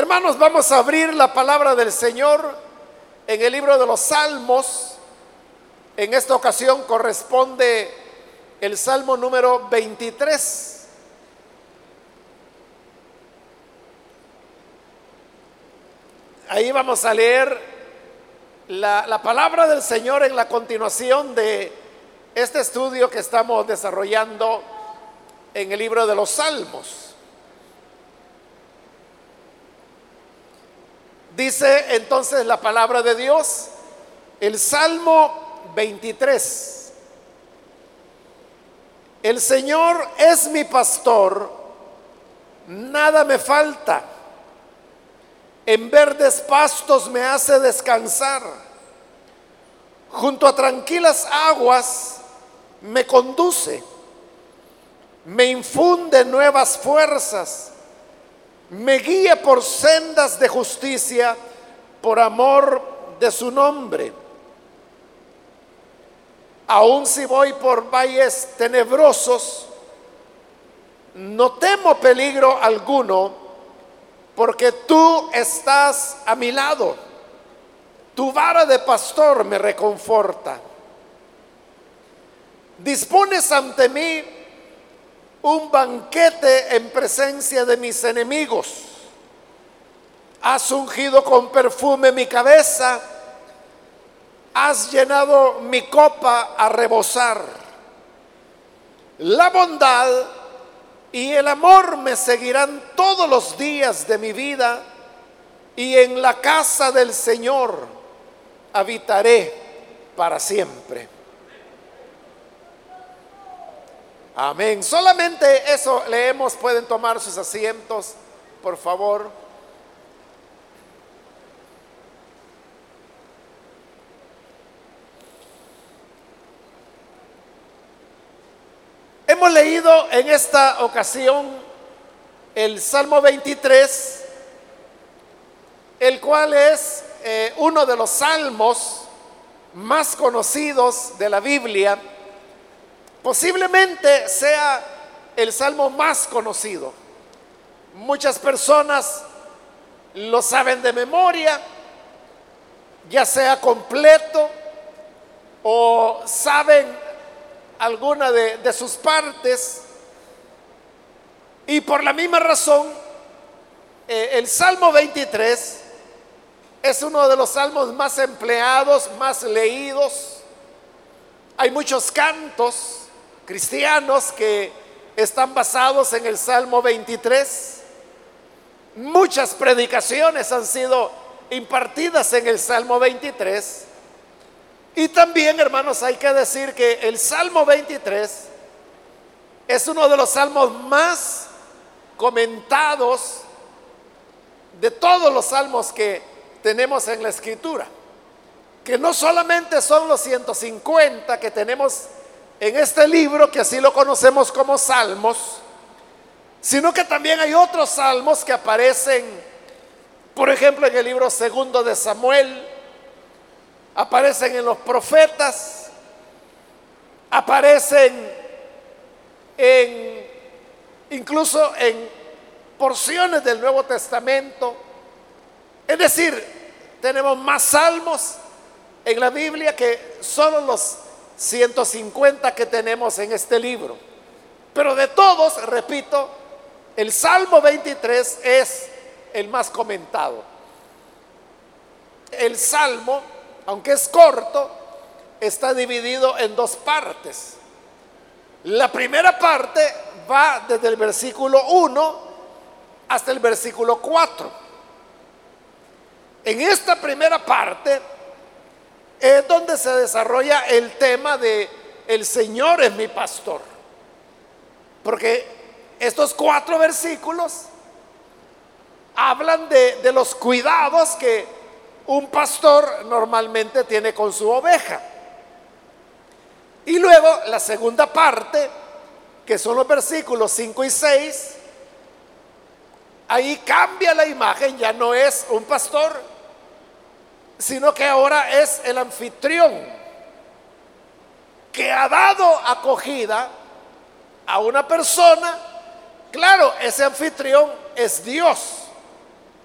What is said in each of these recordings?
Hermanos, vamos a abrir la palabra del Señor en el libro de los Salmos. En esta ocasión corresponde el Salmo número 23. Ahí vamos a leer la, la, palabra del Señor en la continuación de este estudio que estamos desarrollando en el libro de los Salmos. Dice entonces la palabra de Dios, el Salmo 23. El Señor es mi pastor, nada me falta. En verdes pastos me hace descansar. Junto a tranquilas aguas me conduce. Me infunde nuevas fuerzas me guía por sendas de justicia por amor de su nombre. Aun si voy por valles tenebrosos, no temo peligro alguno, porque tú estás a mi lado. Tu vara de pastor me reconforta. Dispones ante mí un banquete en presencia de mis enemigos. Has ungido con perfume mi cabeza, has llenado mi copa a rebosar. La bondad y el amor me seguirán todos los días de mi vida y en la casa del Señor habitaré para siempre. Amén. Solamente eso leemos. Pueden tomar sus asientos, por favor. Hemos leído en esta ocasión el Salmo 23, el cual es eh, uno de los salmos más conocidos de la Biblia Posiblemente sea el salmo más conocido. Muchas personas lo saben de memoria, ya sea completo o saben alguna de, sus partes. Y por la misma razón, eh, el Salmo 23 es uno de los salmos más empleados, más leídos. Hay muchos cantos cristianos que están basados en el Salmo 23. Muchas predicaciones han sido impartidas en el Salmo 23. Y también, hermanos, hay que decir que el Salmo 23 es uno de los salmos más comentados de todos los salmos que tenemos en la escritura. Que no solamente son los 150 que tenemos en este libro, que así lo conocemos como salmos, sino que también hay otros salmos que aparecen, por ejemplo, en el libro segundo de Samuel, aparecen en los profetas, aparecen en incluso en porciones del Nuevo Testamento. Es decir, tenemos más salmos en la Biblia que solo los 150 que tenemos en este libro. Pero de todos, repito, el Salmo 23 es el más comentado. El Salmo, aunque es corto, está dividido en dos partes. La primera parte va desde el versículo 1 hasta el versículo 4. En esta primera parte es donde se desarrolla el tema de el Señor es mi pastor. Porque estos cuatro versículos hablan de, de los cuidados que un pastor normalmente tiene con su oveja. Y luego la segunda parte, que son los versículos 5 y 6, ahí cambia la imagen, ya no es un pastor, sino que ahora es el anfitrión que ha dado acogida a una persona. Claro, ese anfitrión es Dios,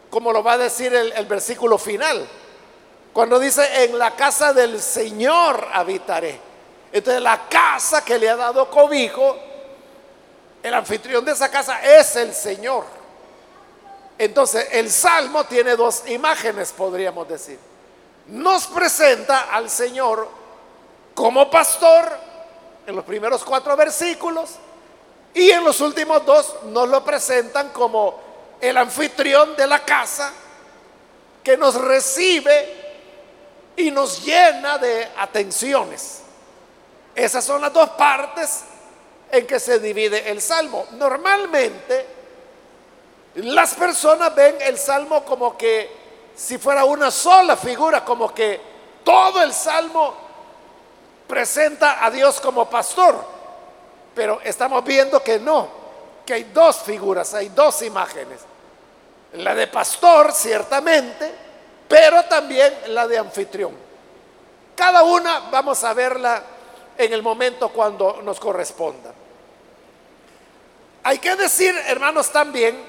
como lo va a decir el, versículo final, cuando dice, en la casa del Señor habitaré. Entonces la casa que le ha dado cobijo, el anfitrión de esa casa es el Señor. Entonces el Salmo tiene dos imágenes, podríamos decir. Nos presenta al Señor como pastor en los primeros cuatro versículos y en los últimos dos nos lo presentan como el anfitrión de la casa que nos recibe y nos llena de atenciones. Esas son las dos partes en que se divide el salmo. Normalmente las personas ven el salmo como que si fuera una sola figura, como que todo el salmo presenta a Dios como pastor. Pero estamos viendo que no, que hay dos figuras, hay dos imágenes. La de pastor, ciertamente, pero también la de anfitrión. Cada una vamos a verla en el momento cuando nos corresponda. Hay que decir, hermanos, también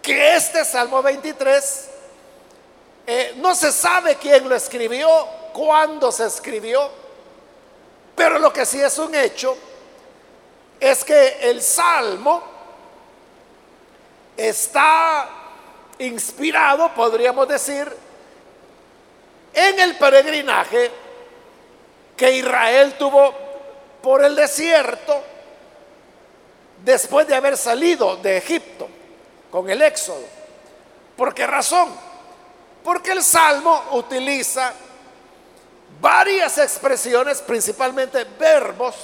que este Salmo 23 eh, no se sabe quién lo escribió, cuándo se escribió, pero lo que sí es un hecho es que el Salmo está inspirado, podríamos decir, en el peregrinaje que Israel tuvo por el desierto después de haber salido de Egipto con el éxodo. ¿Por qué razón? Porque el Salmo utiliza varias expresiones, principalmente verbos,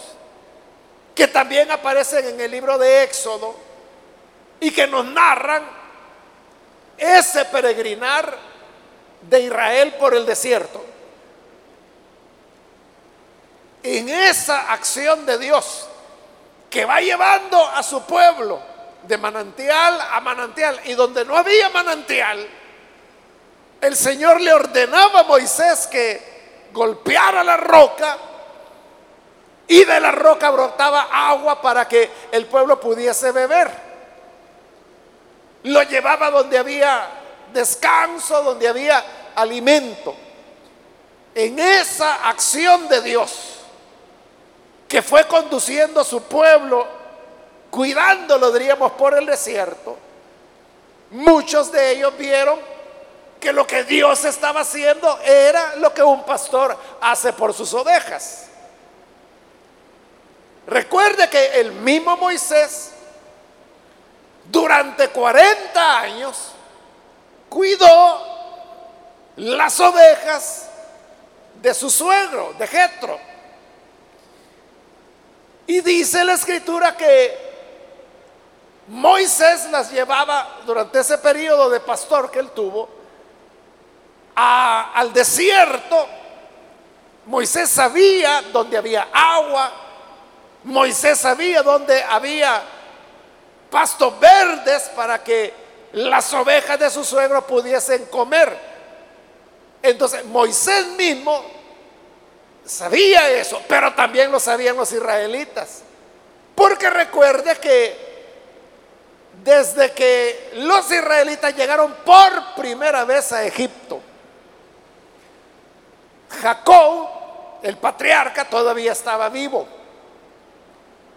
que también aparecen en el libro de Éxodo y que nos narran ese peregrinar de Israel por el desierto. En esa acción de Dios que va llevando a su pueblo de manantial a manantial y donde no había manantial, el Señor le ordenaba a Moisés que golpeara la roca y de la roca brotaba agua para que el pueblo pudiese beber lo llevaba donde había descanso, donde había alimento. En esa acción de Dios que fue conduciendo a su pueblo, cuidándolo, diríamos, por el desierto, muchos de ellos vieron que lo que Dios estaba haciendo era lo que un pastor hace por sus ovejas. Recuerde que el mismo Moisés durante 40 años cuidó las ovejas de su suegro, de Jetro. Y dice la escritura que Moisés las llevaba durante ese periodo de pastor que él tuvo al desierto. Moisés sabía dónde había agua. Moisés sabía dónde había pastos verdes para que las ovejas de su suegro pudiesen comer. Entonces Moisés mismo sabía eso, pero también lo sabían los israelitas. Porque recuerde que desde que los israelitas llegaron por primera vez a Egipto, Jacob, el patriarca, todavía estaba vivo.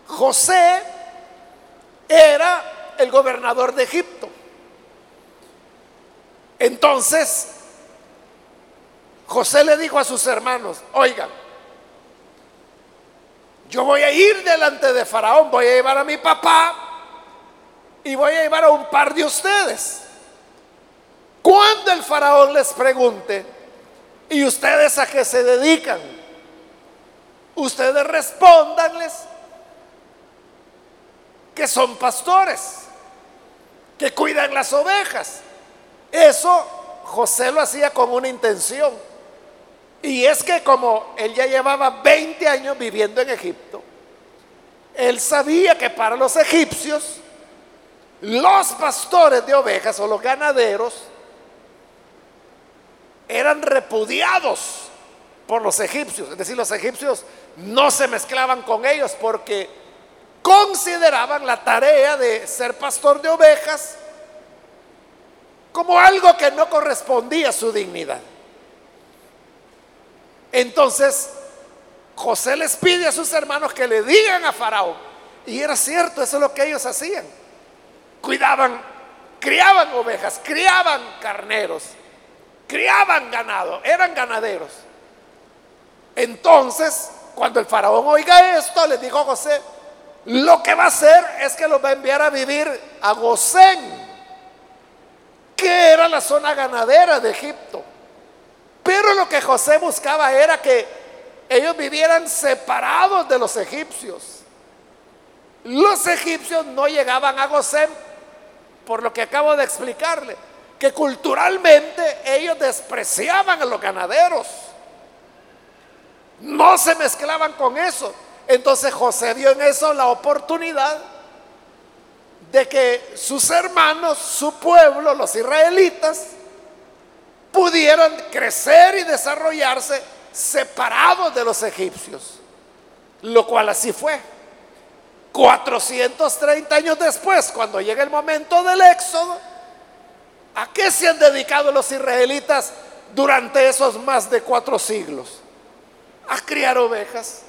José era el gobernador de Egipto. Entonces, José le dijo a sus hermanos, oigan, yo voy a ir delante de Faraón, voy a llevar a mi papá y voy a llevar a un par de ustedes. Cuando el Faraón les pregunte, ¿y ustedes a qué se dedican? Ustedes respondanles que son pastores, que cuidan las ovejas. Eso José lo hacía con una intención. Y es que como él ya llevaba 20 años viviendo en Egipto, él sabía que para los egipcios, los pastores de ovejas o los ganaderos eran repudiados por los egipcios. Es decir, los egipcios no se mezclaban con ellos porque consideraban la tarea de ser pastor de ovejas como algo que no correspondía a su dignidad. Entonces, José les pide a sus hermanos que le digan a Faraón. Y era cierto, eso es lo que ellos hacían. Cuidaban, criaban ovejas, criaban carneros, criaban ganado, eran ganaderos. Entonces, cuando el faraón oiga esto, le dijo a José, lo que va a hacer es que los va a enviar a vivir a Gosén, que era la zona ganadera de Egipto. Pero lo que José buscaba era que ellos vivieran separados de los egipcios. Los egipcios no llegaban a Gosén por lo que acabo de explicarle, que culturalmente ellos despreciaban a los ganaderos. No se mezclaban con eso. Entonces José vio en eso la oportunidad de que sus hermanos, su pueblo, los israelitas, pudieran crecer y desarrollarse separados de los egipcios. Lo cual así fue. 430 años después, cuando llega el momento del éxodo, ¿a qué se han dedicado los israelitas durante esos más de cuatro siglos? A criar ovejas.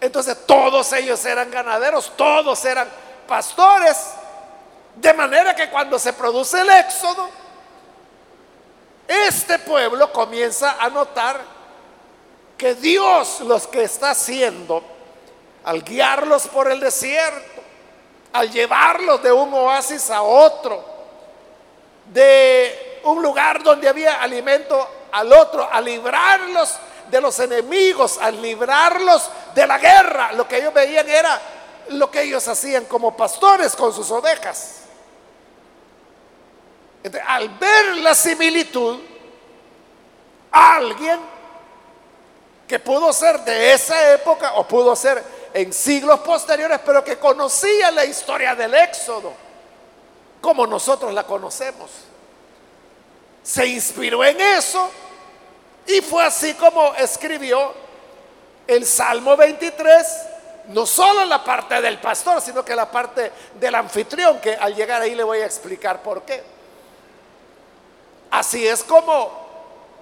Entonces todos ellos eran ganaderos, todos eran pastores. De manera que cuando se produce el éxodo, este pueblo comienza a notar que Dios los que está haciendo al guiarlos por el desierto, al llevarlos de un oasis a otro, de un lugar donde había alimento al otro, a librarlos de los enemigos, a librarlos de la guerra. Lo que ellos veían era lo que ellos hacían como pastores con sus ovejas. al ver la similitud, alguien que pudo ser de esa época o pudo ser en siglos posteriores, pero que conocía la historia del Éxodo, como nosotros la conocemos. Se inspiró en eso y fue así como escribió el Salmo 23, no solo la parte del pastor, sino que la parte del anfitrión, que al llegar ahí le voy a explicar por qué. Así es como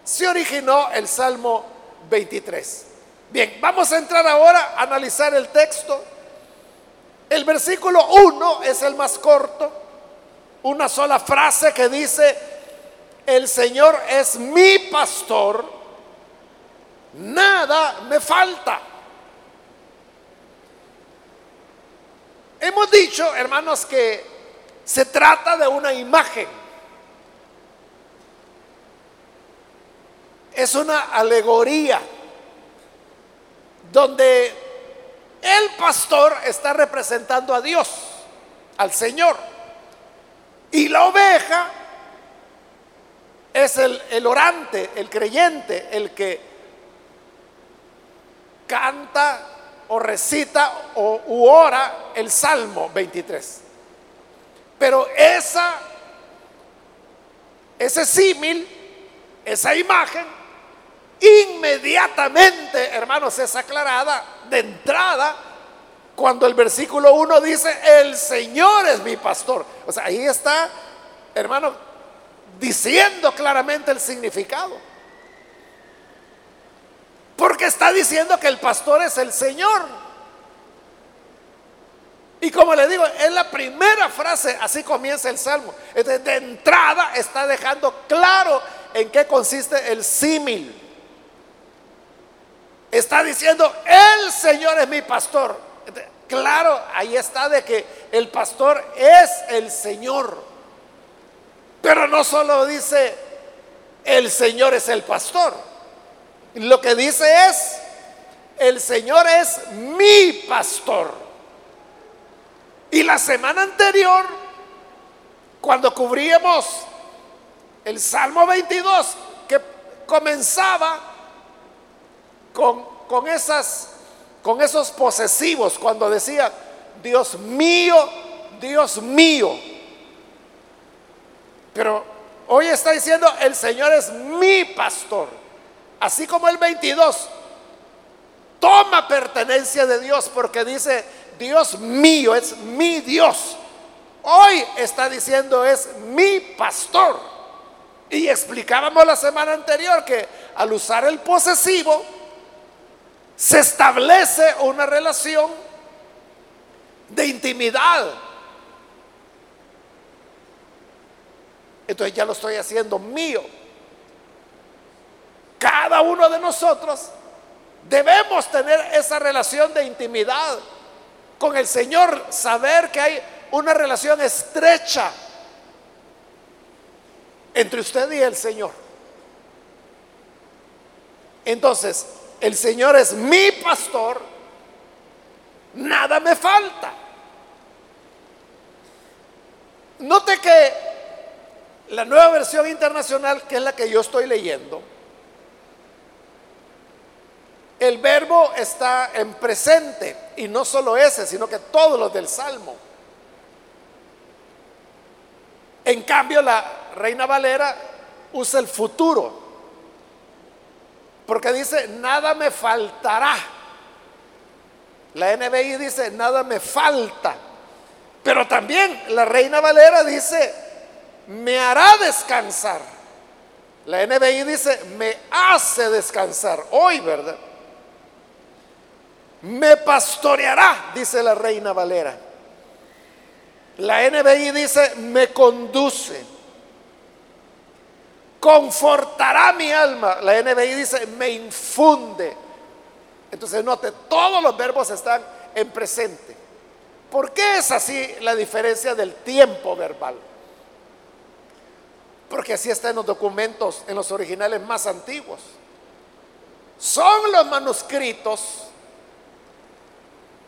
se originó el Salmo 23. Bien, vamos a entrar ahora a analizar el texto. El versículo 1 es el más corto, una sola frase que dice, el Señor es mi pastor, nada me falta. Hemos dicho, hermanos, que se trata de una imagen. Es una alegoría donde el pastor está representando a Dios, al Señor. Y la oveja es el, orante, el creyente, el que canta o recita o ora el Salmo 23. Pero esa, ese símil, esa imagen, inmediatamente, hermanos, es aclarada de entrada cuando el versículo 1 dice, el Señor es mi pastor. O sea, ahí está, hermano, diciendo claramente el significado. Porque está diciendo que el pastor es el Señor. Y como le digo, es la primera frase, así comienza el salmo. de entrada está dejando claro en qué consiste el símil. Está diciendo, el Señor es mi pastor. Claro, ahí está de que el pastor es el Señor. Pero no solo dice, el Señor es el pastor. Lo que dice es, el Señor es mi pastor. Y la semana anterior, cuando cubríamos el Salmo 22, que comenzaba con, esas, con esos posesivos cuando decía, Dios mío, Dios mío. Pero hoy está diciendo, el Señor es mi pastor. Así como el 22, toma pertenencia de Dios porque dice, Dios mío, es mi Dios. Hoy está diciendo es mi pastor. Y explicábamos la semana anterior que al usar el posesivo se establece una relación de intimidad. Entonces ya lo estoy haciendo mío. Cada uno de nosotros debemos tener esa relación de intimidad con el Señor, saber que hay una relación estrecha entre usted y el Señor. Entonces, el Señor es mi pastor, nada me falta. Note que la nueva versión internacional, que es la que yo estoy leyendo, el verbo está en presente y no solo ese, sino que todos los del Salmo. En cambio, la Reina Valera usa el futuro, porque dice, nada me faltará. La NBI dice, nada me falta. Pero también la Reina Valera dice, me hará descansar. La NBI dice, me hace descansar hoy, ¿verdad? Me pastoreará, dice la reina Valera. La NBI dice, me conduce. Confortará mi alma. La NBI dice, me infunde. Entonces note, todos los verbos están en presente. ¿Por qué es así la diferencia del tiempo verbal? Porque así está en los documentos, en los originales más antiguos. Son los manuscritos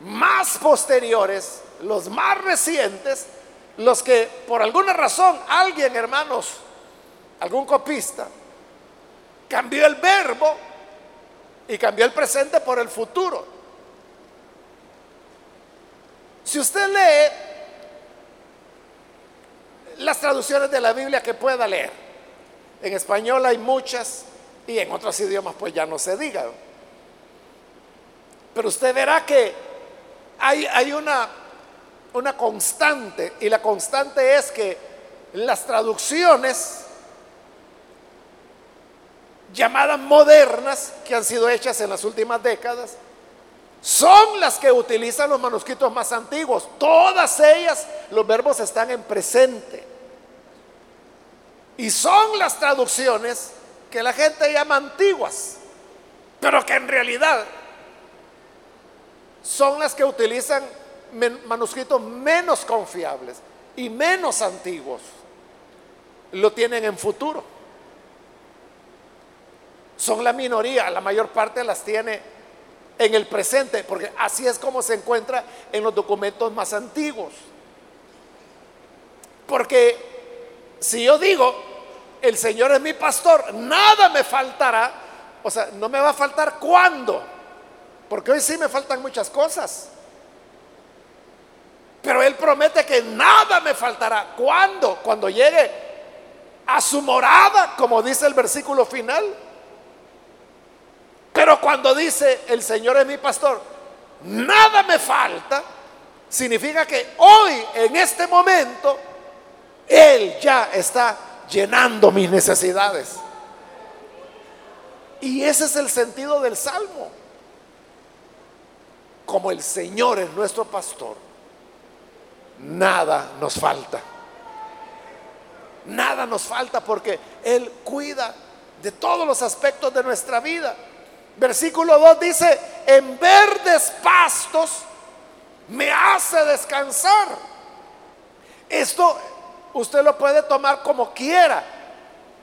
más posteriores, los más recientes, los que por alguna razón alguien, hermanos, algún copista, cambió el verbo y cambió el presente por el futuro. Si usted lee las traducciones de la Biblia que pueda leer, en español hay muchas y en otros idiomas pues ya no se diga. Pero usted verá que hay, una, una constante y la constante es que las traducciones llamadas modernas que han sido hechas en las últimas décadas son las que utilizan los manuscritos más antiguos. Todas ellas, los verbos están en presente. Y son las traducciones que la gente llama antiguas, pero que en realidad son las que utilizan manuscritos menos confiables y menos antiguos. Lo tienen en futuro. Son la minoría, la mayor parte las tiene en el presente, porque así es como se encuentra en los documentos más antiguos. Porque si yo digo, el Señor es mi pastor, nada me faltará, o sea, no me va a faltar cuándo porque hoy sí me faltan muchas cosas. Pero Él promete que nada me faltará. ¿Cuándo? Cuando llegue a su morada, como dice el versículo final. Pero cuando dice el Señor es mi pastor, nada me falta, significa que hoy, en este momento, Él ya está llenando mis necesidades. Y ese es el sentido del Salmo como el Señor es nuestro pastor, nada nos falta. Nada nos falta porque Él cuida de todos los aspectos de nuestra vida. Versículo 2 dice, en verdes pastos me hace descansar. Esto usted lo puede tomar como quiera.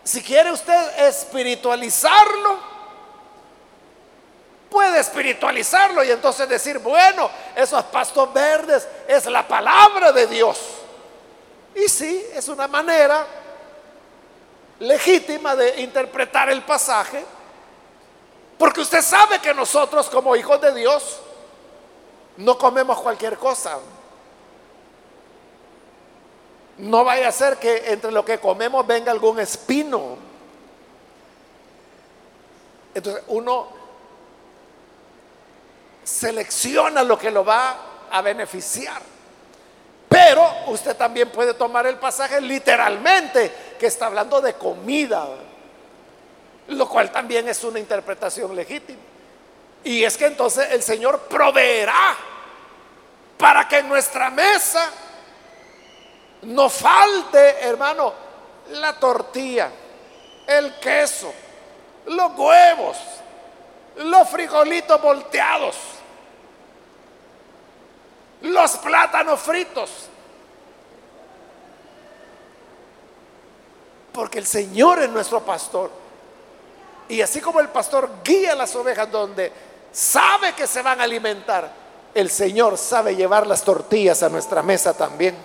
Si quiere usted espiritualizarlo, puede espiritualizarlo y entonces decir, bueno, esos pastos verdes es la palabra de Dios. Y sí, es una manera legítima de interpretar el pasaje, porque usted sabe que nosotros como hijos de Dios no comemos cualquier cosa. No vaya a ser que entre lo que comemos venga algún espino. Entonces uno selecciona lo que lo va a beneficiar. Pero usted también puede tomar el pasaje literalmente, que está hablando de comida, lo cual también es una interpretación legítima. Y es que entonces el Señor proveerá para que en nuestra mesa no falte, hermano, la tortilla, el queso, los huevos, los frijolitos volteados, los plátanos fritos. Porque el Señor es nuestro pastor. Y así como el pastor guía las ovejas donde sabe que se van a alimentar, el Señor sabe llevar las tortillas a nuestra mesa también.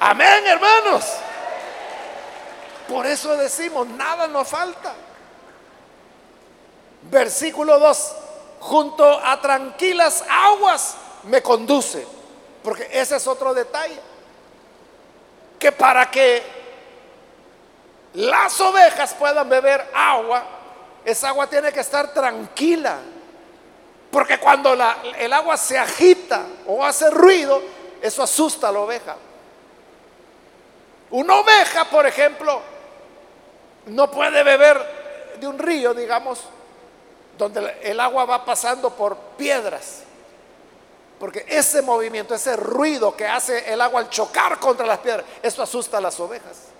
Amén, hermanos. Por eso decimos, nada nos falta. Versículo 2, junto a tranquilas aguas me conduce. Porque ese es otro detalle. Que para que las ovejas puedan beber agua, esa agua tiene que estar tranquila. Porque cuando el agua se agita o hace ruido, eso asusta a la oveja. Una oveja, por ejemplo, no puede beber de un río, digamos, donde el agua va pasando por piedras. Porque ese movimiento, ese ruido que hace el agua al chocar contra las piedras, eso asusta a las ovejas.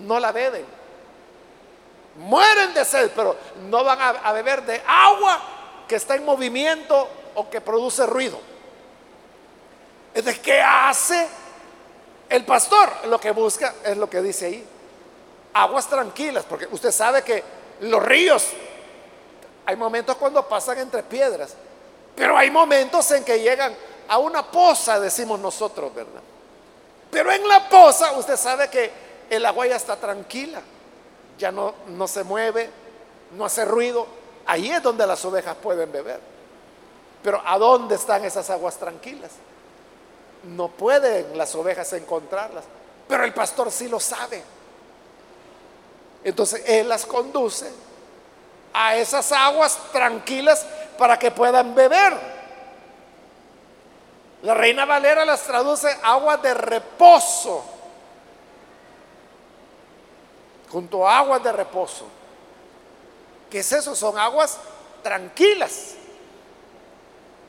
No la beben. Mueren de sed, pero no van a, beber de agua que está en movimiento o que produce ruido. Entonces, ¿qué hace el pastor? Lo que busca es lo que dice ahí. Aguas tranquilas, porque usted sabe que los ríos hay momentos cuando pasan entre piedras, pero hay momentos en que llegan a una poza, decimos nosotros, ¿verdad? Pero en la poza usted sabe que el agua ya está tranquila, ya no, no se mueve, no hace ruido. Ahí es donde las ovejas pueden beber. Pero ¿a dónde están esas aguas tranquilas? No pueden las ovejas encontrarlas, pero el pastor sí lo sabe. Entonces Él las conduce a esas aguas tranquilas para que puedan beber. La reina Valera las traduce aguas de reposo, junto a aguas de reposo. ¿Qué es eso? Son aguas tranquilas.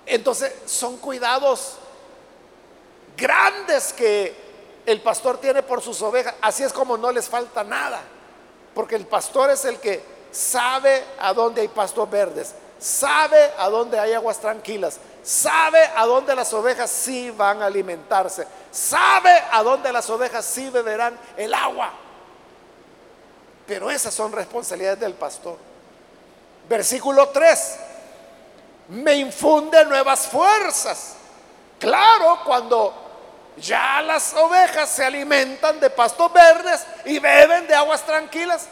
Entonces son cuidados grandes que el pastor tiene por sus ovejas. Así es como no les falta nada. Porque el pastor es el que sabe a dónde hay pastos verdes, sabe a dónde hay aguas tranquilas, sabe a dónde las ovejas sí van a alimentarse, sabe a dónde las ovejas sí beberán el agua. Pero esas son responsabilidades del pastor. Versículo 3. Me infunde nuevas fuerzas. Claro, cuando ya las ovejas se alimentan de pastos verdes y beben de aguas tranquilas,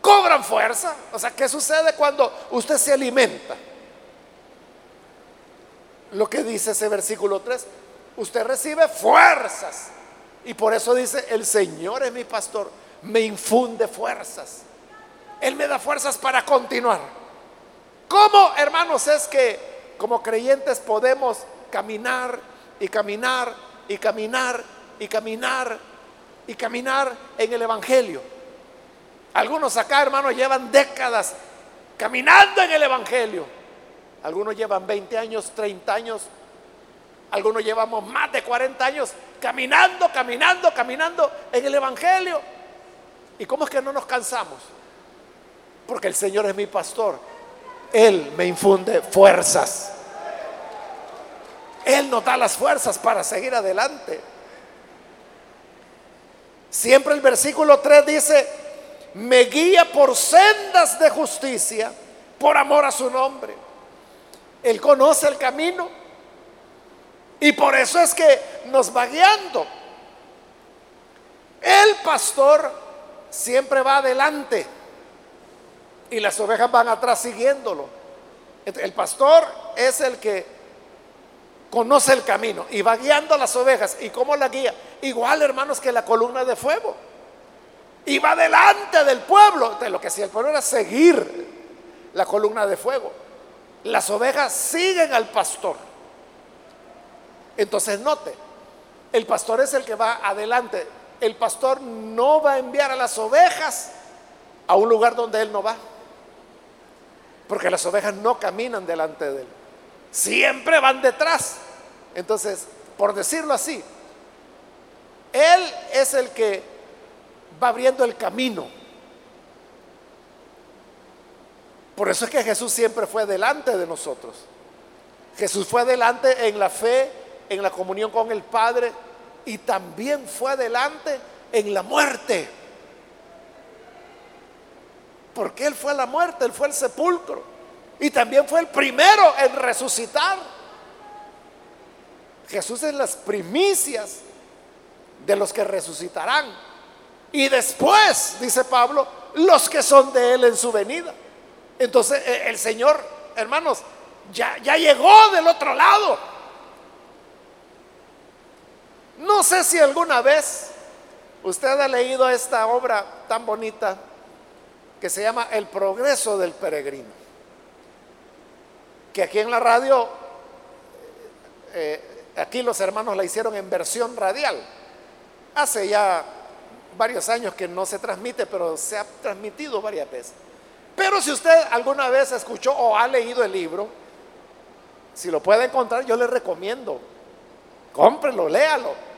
cobran fuerza. O sea, ¿qué sucede cuando usted se alimenta? Lo que dice ese versículo 3, usted recibe fuerzas. Y por eso dice, el Señor es mi pastor, me infunde fuerzas. Él me da fuerzas para continuar. ¿Cómo, hermanos, es que como creyentes podemos caminar y caminar y caminar y caminar y caminar en el Evangelio? Algunos acá, hermanos, llevan décadas caminando en el Evangelio. Algunos llevan 20 años, 30 años. Algunos llevamos más de 40 años caminando, caminando, caminando en el Evangelio. ¿Y cómo es que no nos cansamos? Porque el Señor es mi pastor. Él me infunde fuerzas. Él nos da las fuerzas para seguir adelante. Siempre el versículo 3 dice, me guía por sendas de justicia por amor a su nombre. Él conoce el camino y por eso es que nos va guiando. El pastor siempre va adelante y las ovejas van atrás siguiéndolo. El pastor es el que conoce el camino y va guiando a las ovejas. ¿Y cómo la guía? Igual, hermanos, que la columna de fuego iba delante del pueblo. De lo que hacía el pueblo era seguir la columna de fuego. Las ovejas siguen al pastor. Entonces note, el pastor es el que va adelante. El pastor no va a enviar a las ovejas a un lugar donde él no va. Porque las ovejas no caminan delante de él. Siempre van detrás. Entonces, por decirlo así, él es el que va abriendo el camino. Por eso es que Jesús siempre fue delante de nosotros. Jesús fue delante en la fe, en la comunión con el Padre y también fue adelante en la muerte. Porque Él fue a la muerte, Él fue al sepulcro. Y también fue el primero en resucitar. Jesús es las primicias de los que resucitarán. Y después, dice Pablo, los que son de Él en su venida. Entonces e, el Señor, hermanos, ya, ya llegó del otro lado. No sé si alguna vez usted ha leído esta obra tan bonita que se llama El progreso del peregrino. Que aquí en la radio, eh, aquí los hermanos la hicieron en versión radial. Hace ya varios años que no se transmite, pero se ha transmitido varias veces. Pero si usted alguna vez escuchó o ha leído el libro, si lo puede encontrar, yo le recomiendo. Cómprelo, léalo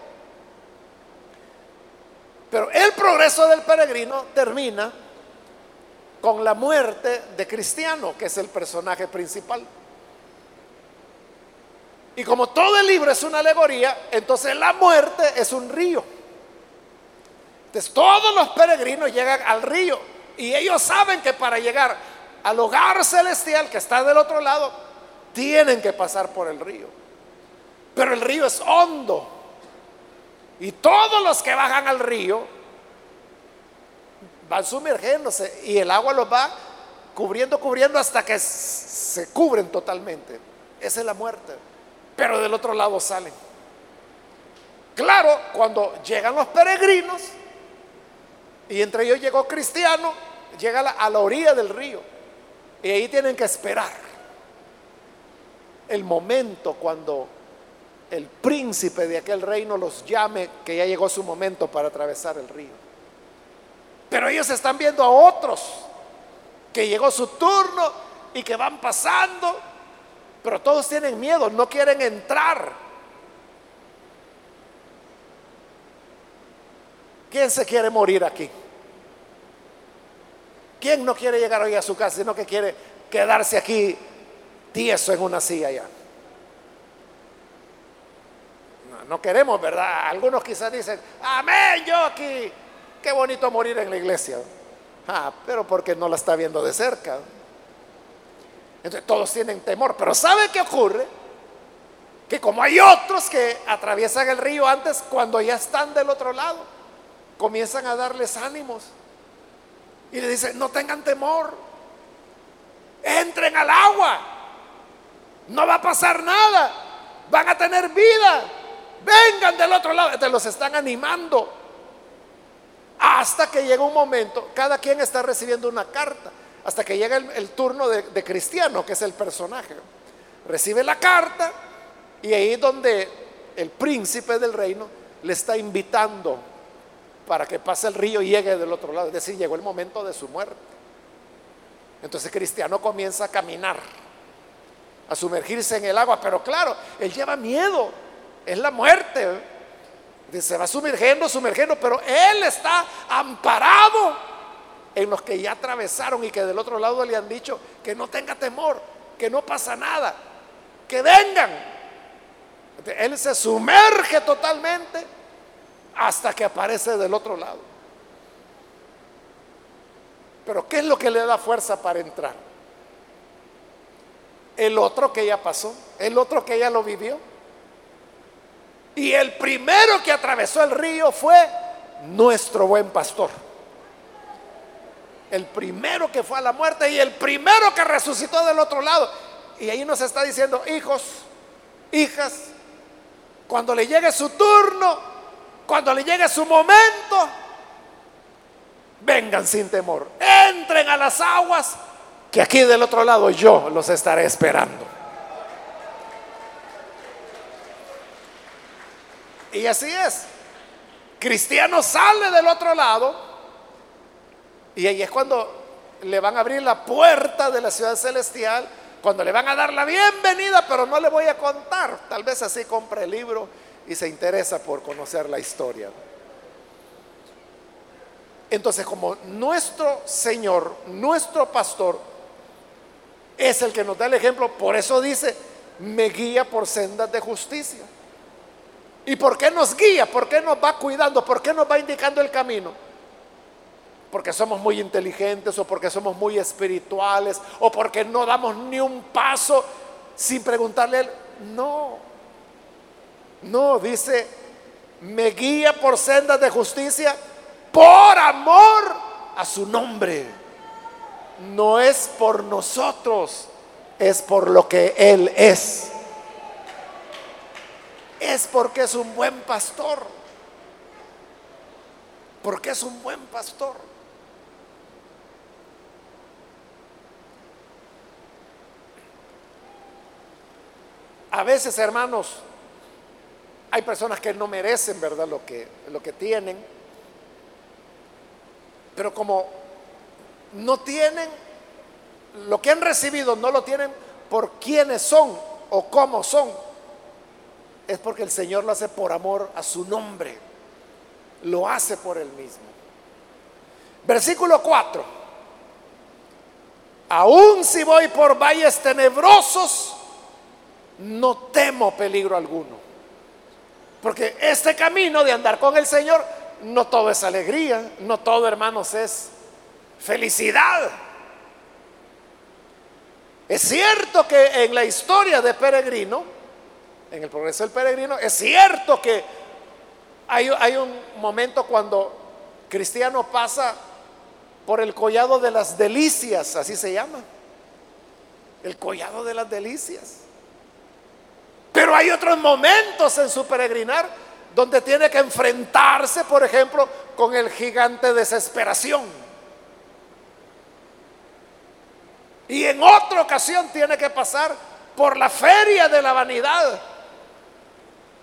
pero el progreso del peregrino termina con la muerte de Cristiano, que es el personaje principal. Y como todo el libro es una alegoría, entonces la muerte es un río. Entonces todos los peregrinos llegan al río y ellos saben que para llegar al hogar celestial que está del otro lado, tienen que pasar por el río. Pero el río es hondo. Y todos los que bajan al río van sumergiéndose y el agua los va cubriendo, cubriendo hasta que se cubren totalmente. Esa es la muerte. Pero del otro lado salen. Claro, cuando llegan los peregrinos, y entre ellos llegó cristiano, llega a la, a la orilla del río. Y ahí tienen que esperar el momento cuando el príncipe de aquel reino los llame que ya llegó su momento para atravesar el río. Pero ellos están viendo a otros que llegó su turno y que van pasando, pero todos tienen miedo, no quieren entrar. ¿Quién se quiere morir aquí? ¿Quién no quiere llegar hoy a su casa, sino que quiere quedarse aquí tieso en una silla ya? No queremos, ¿verdad? Algunos quizás dicen, amén, yo aquí, qué bonito morir en la iglesia. Ah, pero porque no la está viendo de cerca. Entonces todos tienen temor, pero ¿sabe qué ocurre? Que como hay otros que atraviesan el río antes, cuando ya están del otro lado, comienzan a darles ánimos. Y le dicen, no tengan temor, entren al agua, no va a pasar nada, van a tener vida vengan del otro lado, te los están animando. Hasta que llega un momento, cada quien está recibiendo una carta, hasta que llega el, turno de, Cristiano, que es el personaje. Recibe la carta y ahí donde el príncipe del reino le está invitando para que pase el río y llegue del otro lado. Es decir, llegó el momento de su muerte. Entonces Cristiano comienza a caminar, a sumergirse en el agua, pero claro, él lleva miedo es la muerte. Se va sumergiendo, sumergiendo, pero Él está amparado en los que ya atravesaron y que del otro lado le han dicho que no tenga temor, que no pasa nada, que vengan. Él se sumerge totalmente hasta que aparece del otro lado. Pero ¿qué es lo que le da fuerza para entrar? El otro que ya pasó, el otro que ya lo vivió. Y el primero que atravesó el río fue nuestro buen pastor. El primero que fue a la muerte y el primero que resucitó del otro lado. Y ahí nos está diciendo, hijos, hijas, cuando le llegue su turno, cuando le llegue su momento, vengan sin temor, entren a las aguas, que aquí del otro lado yo los estaré esperando. Y así es. Cristiano sale del otro lado y ahí es cuando le van a abrir la puerta de la ciudad celestial, cuando le van a dar la bienvenida, pero no le voy a contar. Tal vez así compre el libro y se interesa por conocer la historia. Entonces, como nuestro Señor, nuestro pastor, es el que nos da el ejemplo, por eso dice, me guía por sendas de justicia. ¿Y por qué nos guía? ¿Por qué nos va cuidando? ¿Por qué nos va indicando el camino? Porque somos muy inteligentes o porque somos muy espirituales o porque no damos ni un paso sin preguntarle a él. No, no, dice, me guía por sendas de justicia por amor a su nombre. No es por nosotros, es por lo que Él es. Es porque es un buen pastor. Porque es un buen pastor. A veces, hermanos, hay personas que no merecen, ¿verdad?, lo que, lo que tienen. Pero como no tienen, lo que han recibido no lo tienen por quiénes son o cómo son, es porque el Señor lo hace por amor a su nombre. Lo hace por él mismo. Versículo 4. Aún si voy por valles tenebrosos, no temo peligro alguno. Porque este camino de andar con el Señor, no todo es alegría, no todo, hermanos, es felicidad. Es cierto que en la historia de peregrino, en el progreso del peregrino, es cierto que hay, un momento cuando cristiano pasa por el collado de las delicias, así se llama. El collado de las delicias. Pero hay otros momentos en su peregrinar donde tiene que enfrentarse, por ejemplo, con el gigante desesperación. Y en otra ocasión tiene que pasar por la feria de la vanidad,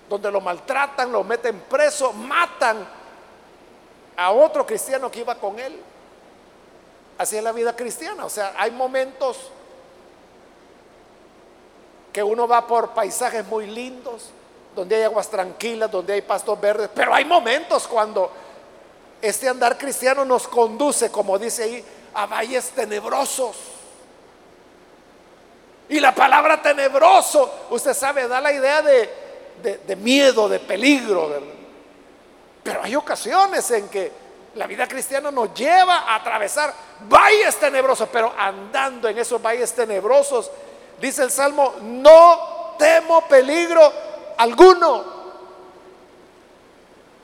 donde lo maltratan, lo meten preso, matan a otro cristiano que iba con él. Así es la vida cristiana. O sea, hay momentos que uno va por paisajes muy lindos, donde hay aguas tranquilas, donde hay pastos verdes, pero hay momentos cuando este andar cristiano nos conduce, como dice ahí, a valles tenebrosos. Y la palabra tenebroso, usted sabe, da la idea de, miedo, de peligro. Pero hay ocasiones en que la vida cristiana nos lleva a atravesar valles tenebrosos, pero andando en esos valles tenebrosos Dice el Salmo, no temo peligro alguno.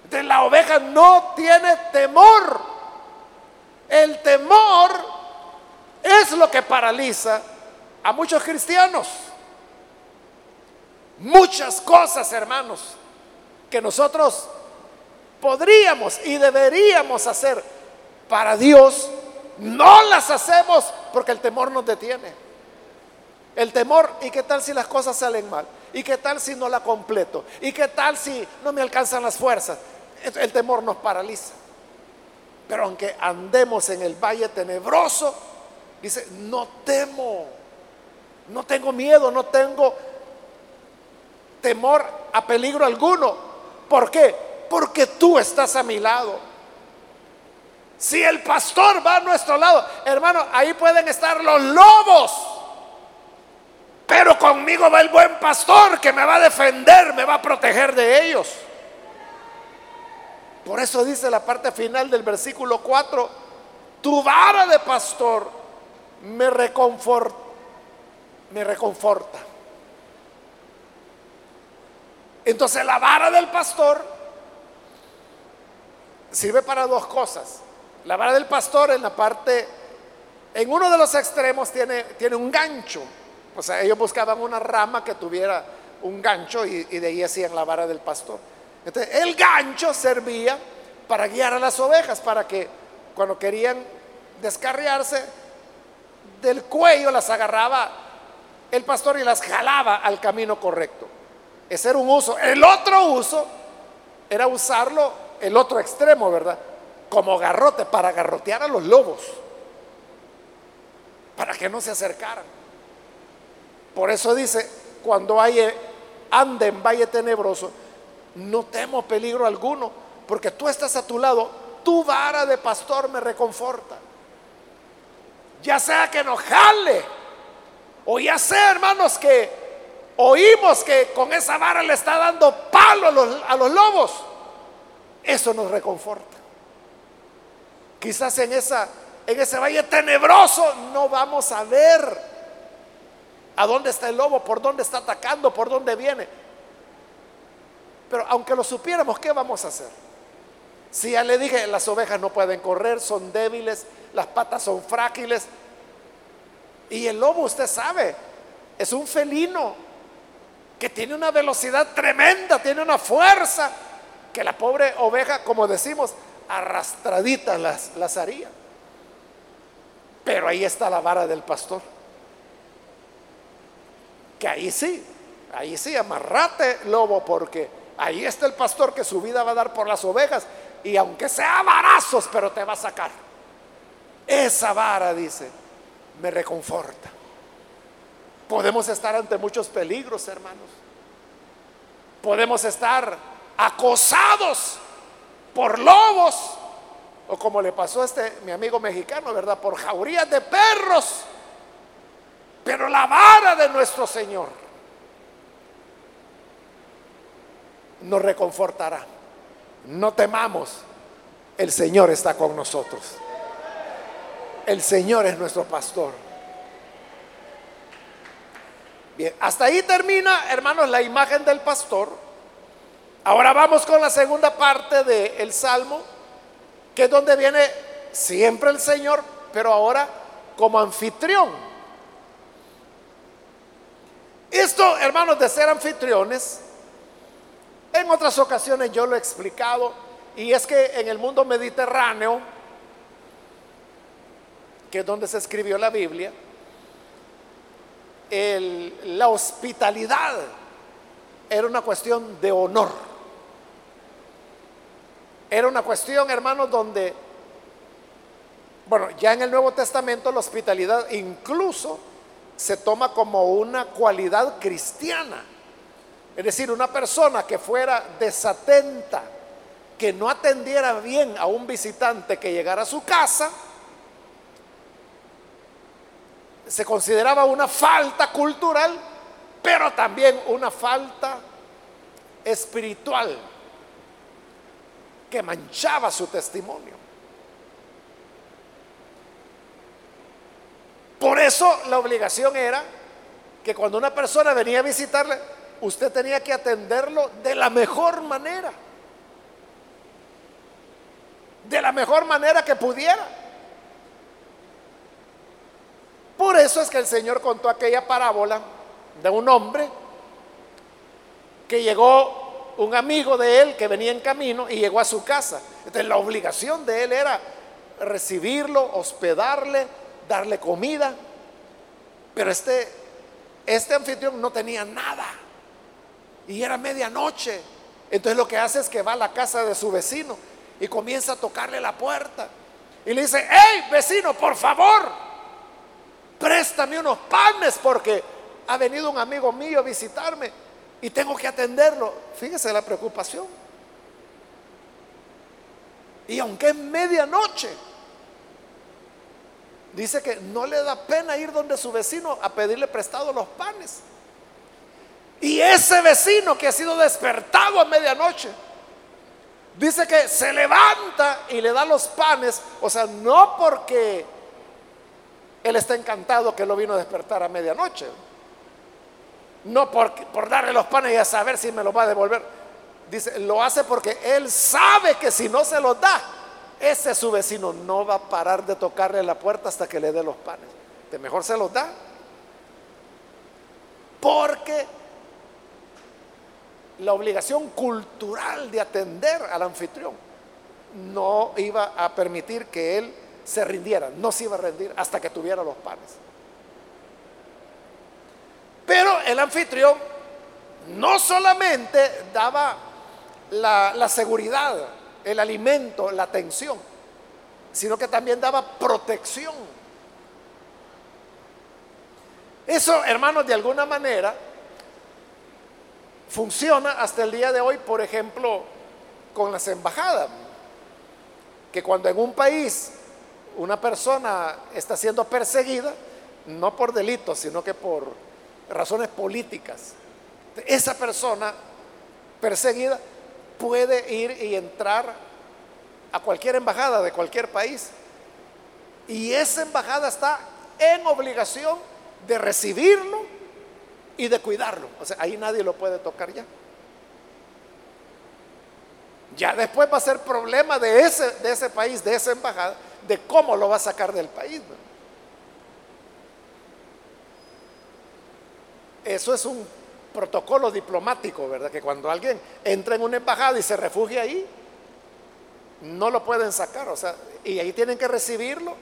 De la oveja no tiene temor. El temor es lo que paraliza a muchos cristianos. Muchas cosas, hermanos, que nosotros podríamos y deberíamos hacer para Dios, no las hacemos porque el temor nos detiene. El temor, ¿y qué tal si las cosas salen mal? ¿Y qué tal si no la completo? ¿Y qué tal si no me alcanzan las fuerzas? El temor nos paraliza. Pero aunque andemos en el valle tenebroso, dice, no temo, no tengo miedo, no tengo temor a peligro alguno. ¿Por qué? Porque tú estás a mi lado. Si el pastor va a nuestro lado, hermano, ahí pueden estar los lobos pero conmigo va el buen pastor que me va a defender, me va a proteger de ellos. Por eso dice la parte final del versículo 4, tu vara de pastor me reconforta. Me reconforta. Entonces la vara del pastor sirve para dos cosas. La vara del pastor en la parte, en uno de los extremos tiene, tiene un gancho o sea, ellos buscaban una rama que tuviera un gancho y, de ahí hacían la vara del pastor. Entonces, el gancho servía para guiar a las ovejas, para que cuando querían descarriarse del cuello las agarraba el pastor y las jalaba al camino correcto. Ese era un uso. El otro uso era usarlo el otro extremo, ¿verdad? Como garrote para garrotear a los lobos, para que no se acercaran. Por eso dice, cuando hay, eh, ande en valle tenebroso, no temo peligro alguno, porque tú estás a tu lado, tu vara de pastor me reconforta. Ya sea que nos jale, o ya sea, hermanos, que oímos que con esa vara le está dando palo a los, lobos, eso nos reconforta. Quizás en, esa, en ese valle tenebroso no vamos a ver a dónde está el lobo, por dónde está atacando, por dónde viene. Pero aunque lo supiéramos, ¿qué vamos a hacer? Si ya le dije, las ovejas no pueden correr, son débiles, las patas son frágiles. Y el lobo, usted sabe, es un felino que tiene una velocidad tremenda, tiene una fuerza, que la pobre oveja, como decimos, arrastradita las, las haría. Pero ahí está la vara del pastor. Que ahí sí, ahí sí, amarrate lobo, porque ahí está el pastor que su vida va a dar por las ovejas. Y aunque sea varazos, pero te va a sacar. Esa vara, dice, me reconforta. Podemos estar ante muchos peligros, hermanos. Podemos estar acosados por lobos, o como le pasó a este mi amigo mexicano, ¿verdad? Por jaurías de perros. Pero la vara de nuestro Señor nos reconfortará. No temamos, el Señor está con nosotros. El Señor es nuestro pastor. Bien, hasta ahí termina, hermanos, la imagen del pastor. Ahora vamos con la segunda parte del Salmo, que es donde viene siempre el Señor, pero ahora como anfitrión. Esto, hermanos, de ser anfitriones, en otras ocasiones yo lo he explicado, y es que en el mundo mediterráneo, que es donde se escribió la Biblia, la hospitalidad era una cuestión de honor. Era una cuestión, hermanos, donde, bueno, ya en el Nuevo Testamento la hospitalidad incluso se toma como una cualidad cristiana. Es decir, una persona que fuera desatenta, que no atendiera bien a un visitante que llegara a su casa, se consideraba una falta cultural, pero también una falta espiritual que manchaba su testimonio. Por eso la obligación era que cuando una persona venía a visitarle, usted tenía que atenderlo de la mejor manera. De la mejor manera que pudiera. Por eso es que el Señor contó aquella parábola de un hombre que llegó un amigo de él que venía en camino y llegó a su casa. Entonces la obligación de él era recibirlo, hospedarle, darle comida. Pero este, este anfitrión no tenía nada. Y era medianoche. Entonces lo que hace es que va a la casa de su vecino y comienza a tocarle la puerta. Y le dice, hey vecino, por favor, préstame unos panes porque ha venido un amigo mío a visitarme y tengo que atenderlo. Fíjese la preocupación. Y aunque es medianoche, dice que no le da pena ir donde su vecino a pedirle prestado los panes. Y ese vecino que ha sido despertado a medianoche, dice que se levanta y le da los panes, o sea, no porque él está encantado que lo vino a despertar a medianoche, no por, darle los panes y a saber si me los va a devolver. Dice, lo hace porque él sabe que si no se los da, ese su vecino no va a parar de tocarle la puerta hasta que le dé los panes. De mejor se los da. Porque la obligación cultural de atender al anfitrión no iba a permitir que él se rindiera, no se iba a rendir hasta que tuviera los panes. Pero el anfitrión no solamente daba la, la seguridad, el alimento, la atención, sino que también daba protección. Eso, hermanos, de alguna manera funciona hasta el día de hoy, por ejemplo, con las embajadas, que cuando en un país una persona está siendo perseguida, no por delitos, sino que por razones políticas, esa persona perseguida puede ir y entrar a cualquier embajada de cualquier país. Y esa embajada está en obligación de recibirlo y de cuidarlo. O sea, ahí nadie lo puede tocar ya. Ya después va a ser problema de ese, de ese país, de esa embajada, de cómo lo va a sacar del país. Eso es un protocolo diplomático, ¿verdad? Que cuando alguien entra en una embajada y se refugia ahí, no lo pueden sacar, o sea, y ahí tienen que recibirlo.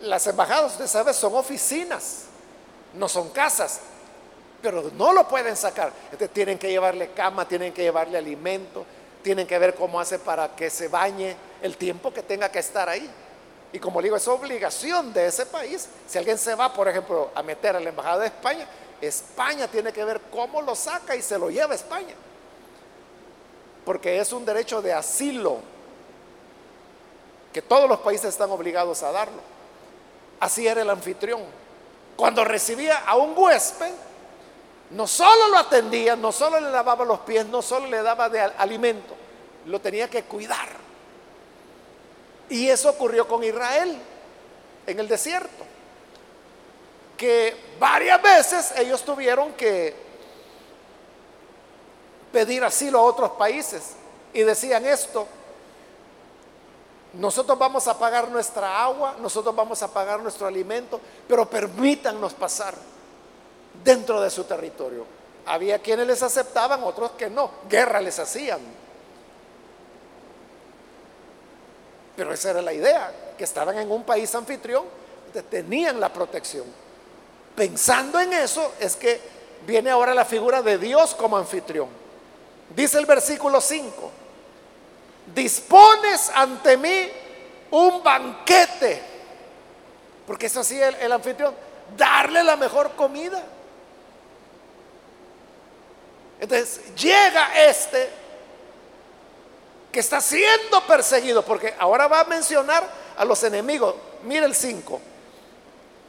Las embajadas, usted sabe, son oficinas, no son casas, pero no lo pueden sacar. Entonces, tienen que llevarle cama, tienen que llevarle alimento, tienen que ver cómo hace para que se bañe el tiempo que tenga que estar ahí. Y como digo, es obligación de ese país. Si alguien se va, por ejemplo, a meter a la embajada de España, España tiene que ver cómo lo saca y se lo lleva a España. Porque es un derecho de asilo que todos los países están obligados a darlo. Así era el anfitrión. Cuando recibía a un huésped, no solo lo atendía, no solo le lavaba los pies, no solo le daba de alimento, lo tenía que cuidar. Y eso ocurrió con Israel en el desierto que varias veces ellos tuvieron que pedir asilo a otros países y decían esto, nosotros vamos a pagar nuestra agua, nosotros vamos a pagar nuestro alimento, pero permítannos pasar dentro de su territorio. Había quienes les aceptaban, otros que no, guerra les hacían. Pero esa era la idea, que estaban en un país anfitrión, tenían la protección. Pensando en eso es que viene ahora la figura de Dios como anfitrión. Dice el versículo 5, dispones ante mí un banquete, porque eso el, el anfitrión, darle la mejor comida. Entonces llega este que está siendo perseguido, porque ahora va a mencionar a los enemigos. Mira el 5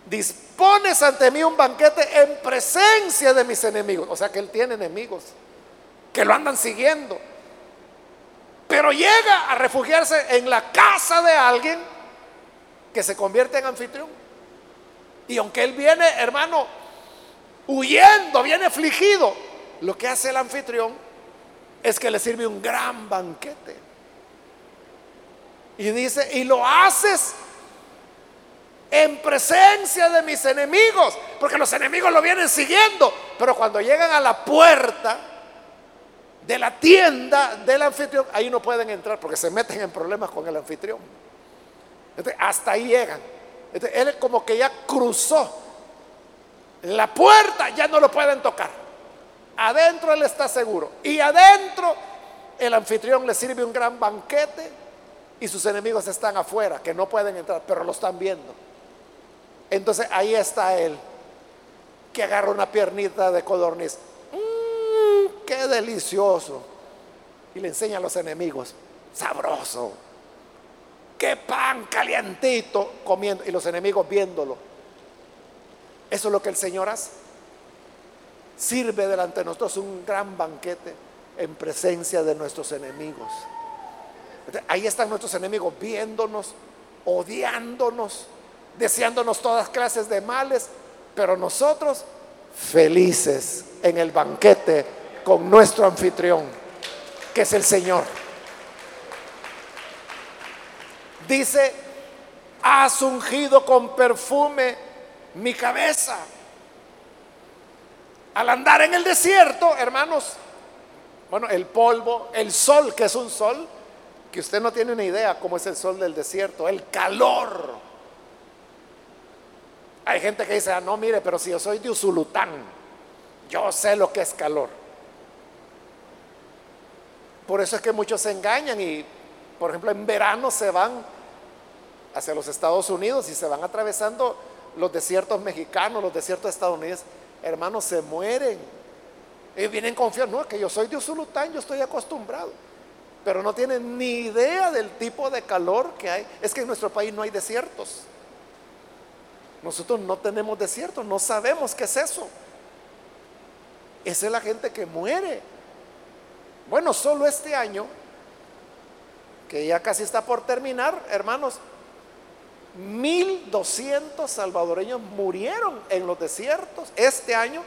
dispones ante mí un banquete en presencia de mis enemigos. O sea que él tiene enemigos que lo andan siguiendo. Pero llega a refugiarse en la casa de alguien que se convierte en anfitrión. Y aunque él viene, hermano, huyendo, viene afligido, lo que hace el anfitrión es que le sirve un gran banquete. Y dice, y lo haces en presencia de mis enemigos, porque los enemigos lo vienen siguiendo, pero cuando llegan a la puerta de la tienda del anfitrión, ahí no pueden entrar porque se meten en problemas con el anfitrión. hasta ahí llegan. él como que ya cruzó la puerta, ya no lo pueden tocar. Adentro él está seguro. Y adentro el anfitrión le sirve un gran banquete y sus enemigos están afuera, que no pueden entrar, pero lo están viendo. Entonces ahí está él, que agarra una piernita de codorniz. Mmm, qué delicioso. Y le enseña a los enemigos, sabroso. Qué pan calientito comiendo. Y los enemigos viéndolo. Eso es lo que el Señor hace. Sirve delante de nosotros un gran banquete en presencia de nuestros enemigos. Ahí están nuestros enemigos viéndonos, odiándonos deseándonos todas clases de males, pero nosotros felices en el banquete con nuestro anfitrión, que es el Señor. Dice, has ungido con perfume mi cabeza. Al andar en el desierto, hermanos, bueno, el polvo, el sol, que es un sol, que usted no tiene ni idea cómo es el sol del desierto, el calor hay gente que dice, ah, no, mire, pero si yo soy de Usulután, yo sé lo que es calor. Por eso es que muchos se engañan y, por ejemplo, en verano se van hacia los Estados Unidos y se van atravesando los desiertos mexicanos, los desiertos estadounidenses. Hermanos, se mueren. Y vienen confiando, no, que yo soy de Usulután, yo estoy acostumbrado. Pero no tienen ni idea del tipo de calor que hay. Es que en nuestro país no hay desiertos. Nosotros no tenemos desiertos, no sabemos qué es eso. Esa es la gente que muere. Bueno, solo este año, que ya casi está por terminar, hermanos, 1.200 salvadoreños murieron en los desiertos este año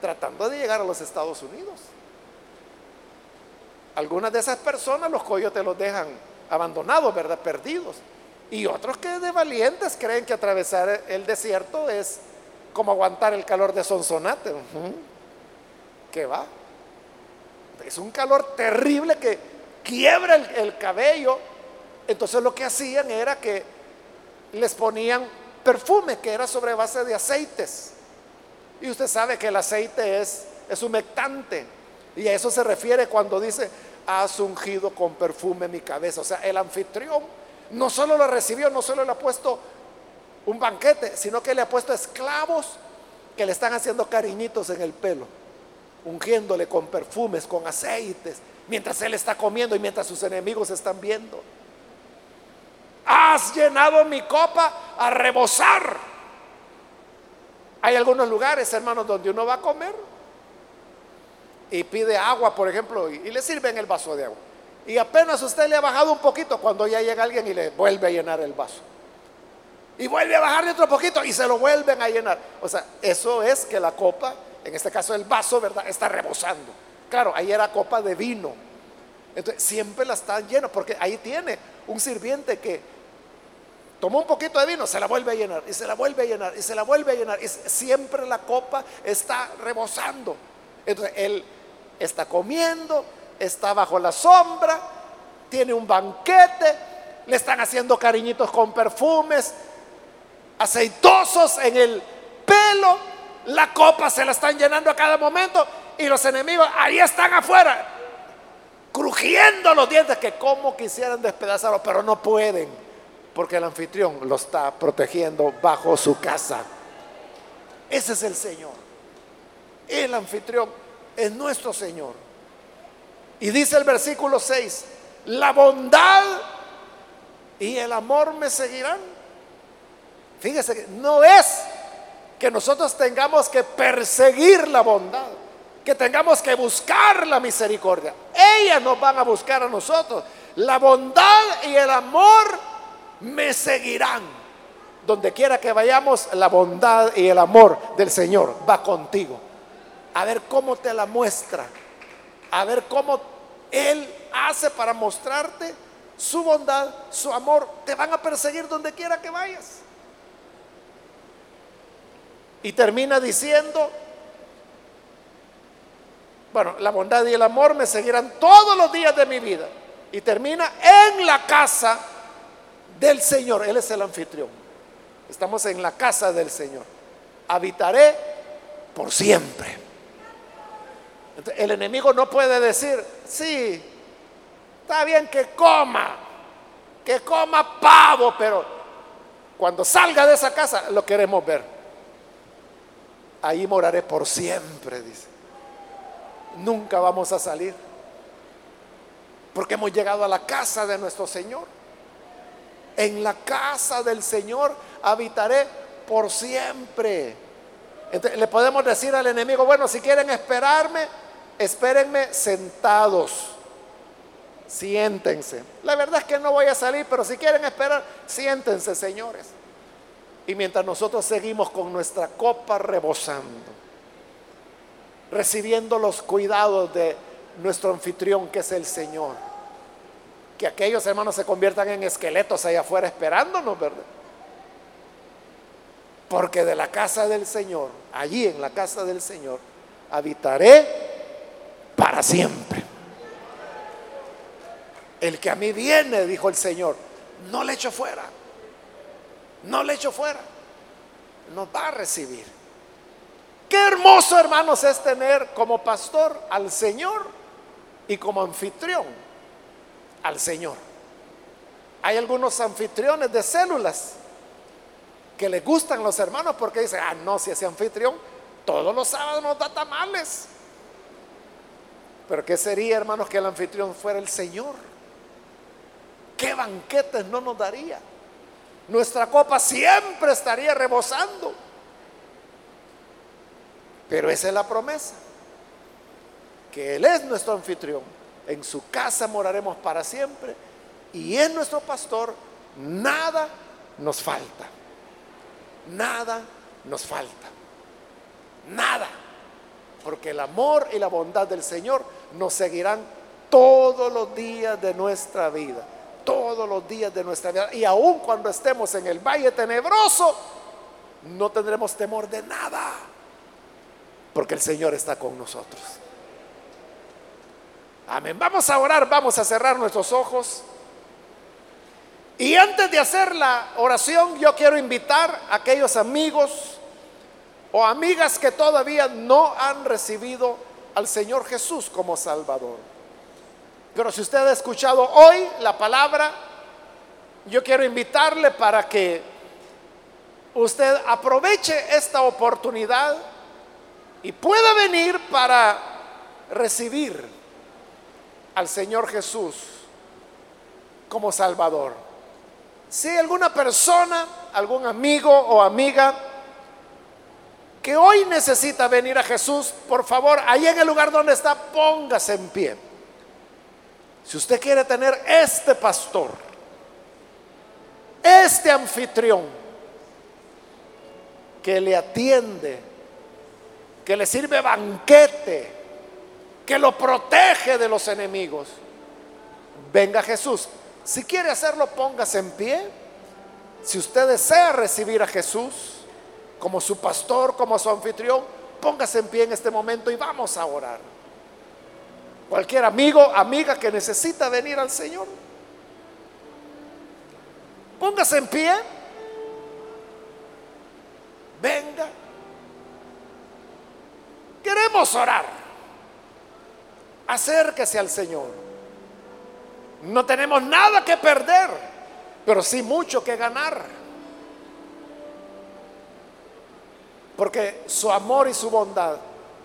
tratando de llegar a los Estados Unidos. Algunas de esas personas los coyotes los dejan abandonados, ¿verdad? Perdidos. Y otros que de valientes creen que atravesar el desierto es como aguantar el calor de Sonsonate. ¿Qué va? Es un calor terrible que quiebra el, el cabello. Entonces lo que hacían era que les ponían perfume que era sobre base de aceites. Y usted sabe que el aceite es, es humectante. Y a eso se refiere cuando dice, has ungido con perfume mi cabeza. O sea, el anfitrión no solo lo recibió, no solo le ha puesto un banquete, sino que le ha puesto esclavos que le están haciendo cariñitos en el pelo, ungiéndole con perfumes, con aceites, mientras él está comiendo y mientras sus enemigos están viendo. Has llenado mi copa a rebosar. Hay algunos lugares, hermanos, donde uno va a comer y pide agua, por ejemplo, y, le sirven el vaso de agua. Y apenas usted le ha bajado un poquito cuando ya llega alguien y le vuelve a llenar el vaso. Y vuelve a bajarle otro poquito y se lo vuelven a llenar. O sea, eso es que la copa, en este caso el vaso, ¿verdad? Está rebosando. Claro, ahí era copa de vino. Entonces, siempre la están llena, porque ahí tiene un sirviente que tomó un poquito de vino, se la vuelve a llenar, y se la vuelve a llenar, y se la vuelve a llenar. Y siempre la copa está rebosando. Entonces, él está comiendo, está bajo la sombra, tiene un banquete, le están haciendo cariñitos con perfumes, aceitosos en el pelo, la copa se la están llenando a cada momento y los enemigos ahí están afuera, crujiendo los dientes que como quisieran despedazarlo, pero no pueden, porque el anfitrión lo está protegiendo bajo su casa. Ese es el Señor. El anfitrión es nuestro Señor. Y dice el versículo 6, la bondad y el amor me seguirán. Fíjese, no es que nosotros tengamos que perseguir la bondad, que tengamos que buscar la misericordia. Ellas nos van a buscar a nosotros. La bondad y el amor me seguirán. Donde quiera que vayamos, la bondad y el amor del Señor va contigo. A ver cómo te la muestra a ver cómo Él hace para mostrarte su bondad, su amor. Te van a perseguir donde quiera que vayas. Y termina diciendo, bueno, la bondad y el amor me seguirán todos los días de mi vida. Y termina en la casa del Señor. Él es el anfitrión. Estamos en la casa del Señor. Habitaré por siempre el enemigo no puede decir, sí, está bien que coma, que coma pavo, pero cuando salga de esa casa lo queremos ver. Ahí moraré por siempre, dice. Nunca vamos a salir. Porque hemos llegado a la casa de nuestro Señor. En la casa del Señor habitaré por siempre. le podemos decir al enemigo, bueno, si quieren esperarme, espérenme sentados, siéntense. La verdad es que no voy a salir, pero si quieren esperar, siéntense, señores. Y mientras nosotros seguimos con nuestra copa rebosando, recibiendo los cuidados de nuestro anfitrión que es el Señor, que aquellos hermanos se conviertan en esqueletos allá afuera esperándonos, ¿verdad? Porque de la casa del Señor, allí en la casa del Señor, habitaré para siempre. El que a mí viene, dijo el Señor, no le echo fuera. No le echo fuera. Nos va a recibir. Qué hermoso, hermanos, es tener como pastor al Señor y como anfitrión al Señor. Hay algunos anfitriones de células que le gustan los hermanos porque dicen, ah, no, si ese anfitrión todos los sábados nos da tamales. Pero ¿qué sería, hermanos, que el anfitrión fuera el Señor? ¿Qué banquetes no nos daría? Nuestra copa siempre estaría rebosando. Pero esa es la promesa, que Él es nuestro anfitrión. En su casa moraremos para siempre y es nuestro pastor. Nada nos falta. Nada nos falta. Nada. Porque el amor y la bondad del Señor nos seguirán todos los días de nuestra vida. Todos los días de nuestra vida. Y aun cuando estemos en el valle tenebroso, no tendremos temor de nada. Porque el Señor está con nosotros. Amén. Vamos a orar, vamos a cerrar nuestros ojos. Y antes de hacer la oración, yo quiero invitar a aquellos amigos o amigas que todavía no han recibido al Señor Jesús como Salvador. Pero si usted ha escuchado hoy la palabra, yo quiero invitarle para que usted aproveche esta oportunidad y pueda venir para recibir al Señor Jesús como Salvador. Si alguna persona, algún amigo o amiga que hoy necesita venir a Jesús, por favor, ahí en el lugar donde está, póngase en pie. Si usted quiere tener este pastor, este anfitrión, que le atiende, que le sirve banquete, que lo protege de los enemigos, venga Jesús. Si quiere hacerlo, póngase en pie. Si usted desea recibir a Jesús, como su pastor, como su anfitrión, póngase en pie en este momento y vamos a orar. Cualquier amigo, amiga que necesita venir al Señor, póngase en pie. Venga. Queremos orar. Acérquese al Señor. No tenemos nada que perder, pero sí mucho que ganar. Porque su amor y su bondad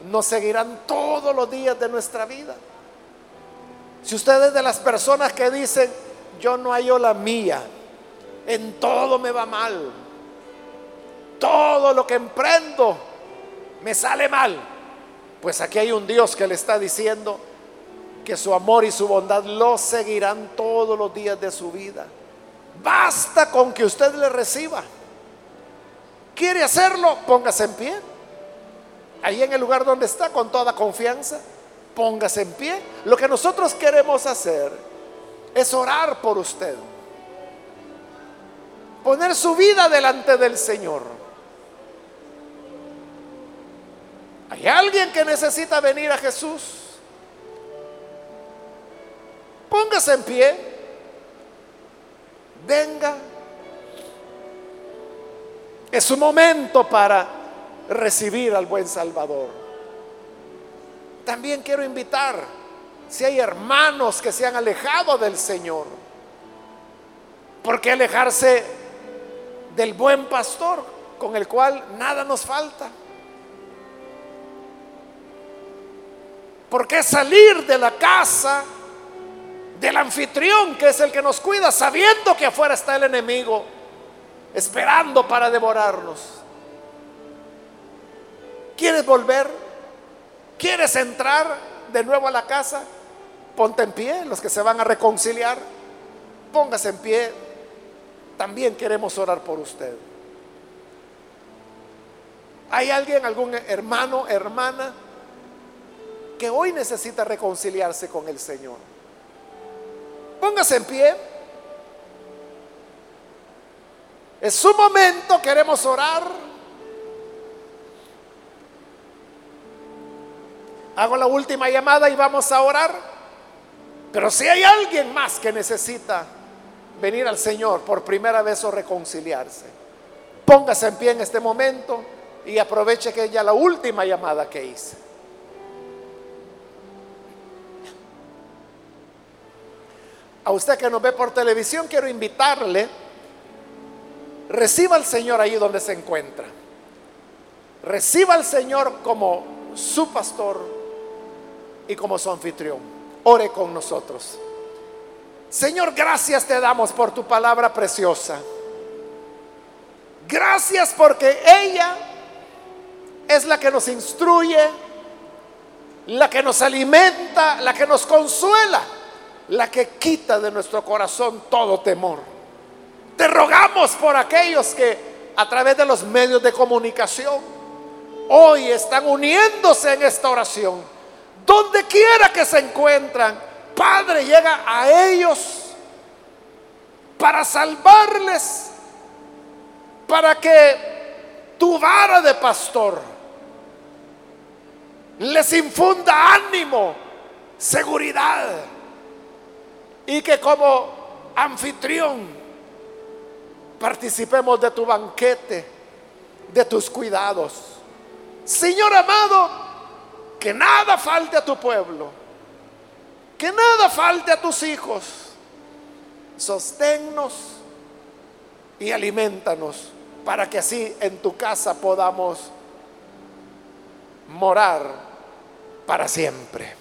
nos seguirán todos los días de nuestra vida. Si usted es de las personas que dicen, yo no hallo la mía, en todo me va mal, todo lo que emprendo me sale mal, pues aquí hay un Dios que le está diciendo que su amor y su bondad lo seguirán todos los días de su vida. Basta con que usted le reciba. ¿Quiere hacerlo? Póngase en pie. Ahí en el lugar donde está, con toda confianza, póngase en pie. Lo que nosotros queremos hacer es orar por usted. Poner su vida delante del Señor. ¿Hay alguien que necesita venir a Jesús? Póngase en pie. Venga es su momento para recibir al buen Salvador. También quiero invitar, si hay hermanos que se han alejado del Señor, ¿por qué alejarse del buen pastor con el cual nada nos falta? ¿Por qué salir de la casa del anfitrión que es el que nos cuida sabiendo que afuera está el enemigo? esperando para devorarnos. ¿Quieres volver? ¿Quieres entrar de nuevo a la casa? Ponte en pie, los que se van a reconciliar, póngase en pie. También queremos orar por usted. ¿Hay alguien, algún hermano, hermana, que hoy necesita reconciliarse con el Señor? Póngase en pie. Es su momento, queremos orar. Hago la última llamada y vamos a orar. Pero si hay alguien más que necesita venir al Señor por primera vez o reconciliarse, póngase en pie en este momento y aproveche que ya la última llamada que hice. A usted que nos ve por televisión, quiero invitarle, reciba al Señor ahí donde se encuentra. Reciba al Señor como su pastor y como su anfitrión. Ore con nosotros. Señor, gracias te damos por tu palabra preciosa. Gracias porque ella es la que nos instruye, la que nos alimenta, la que nos consuela, la que quita de nuestro corazón todo temor. Te rogamos por aquellos que a través de los medios de comunicación hoy están uniéndose en esta oración. Donde quiera que se encuentran, Padre llega a ellos para salvarles, para que tu vara de pastor les infunda ánimo, seguridad, y que como anfitrión participemos de tu banquete, de tus cuidados. Señor amado, que nada falte a tu pueblo que nada falte a tus hijos. Sosténnos y alimentanos para que así en tu casa podamos morar para siempre.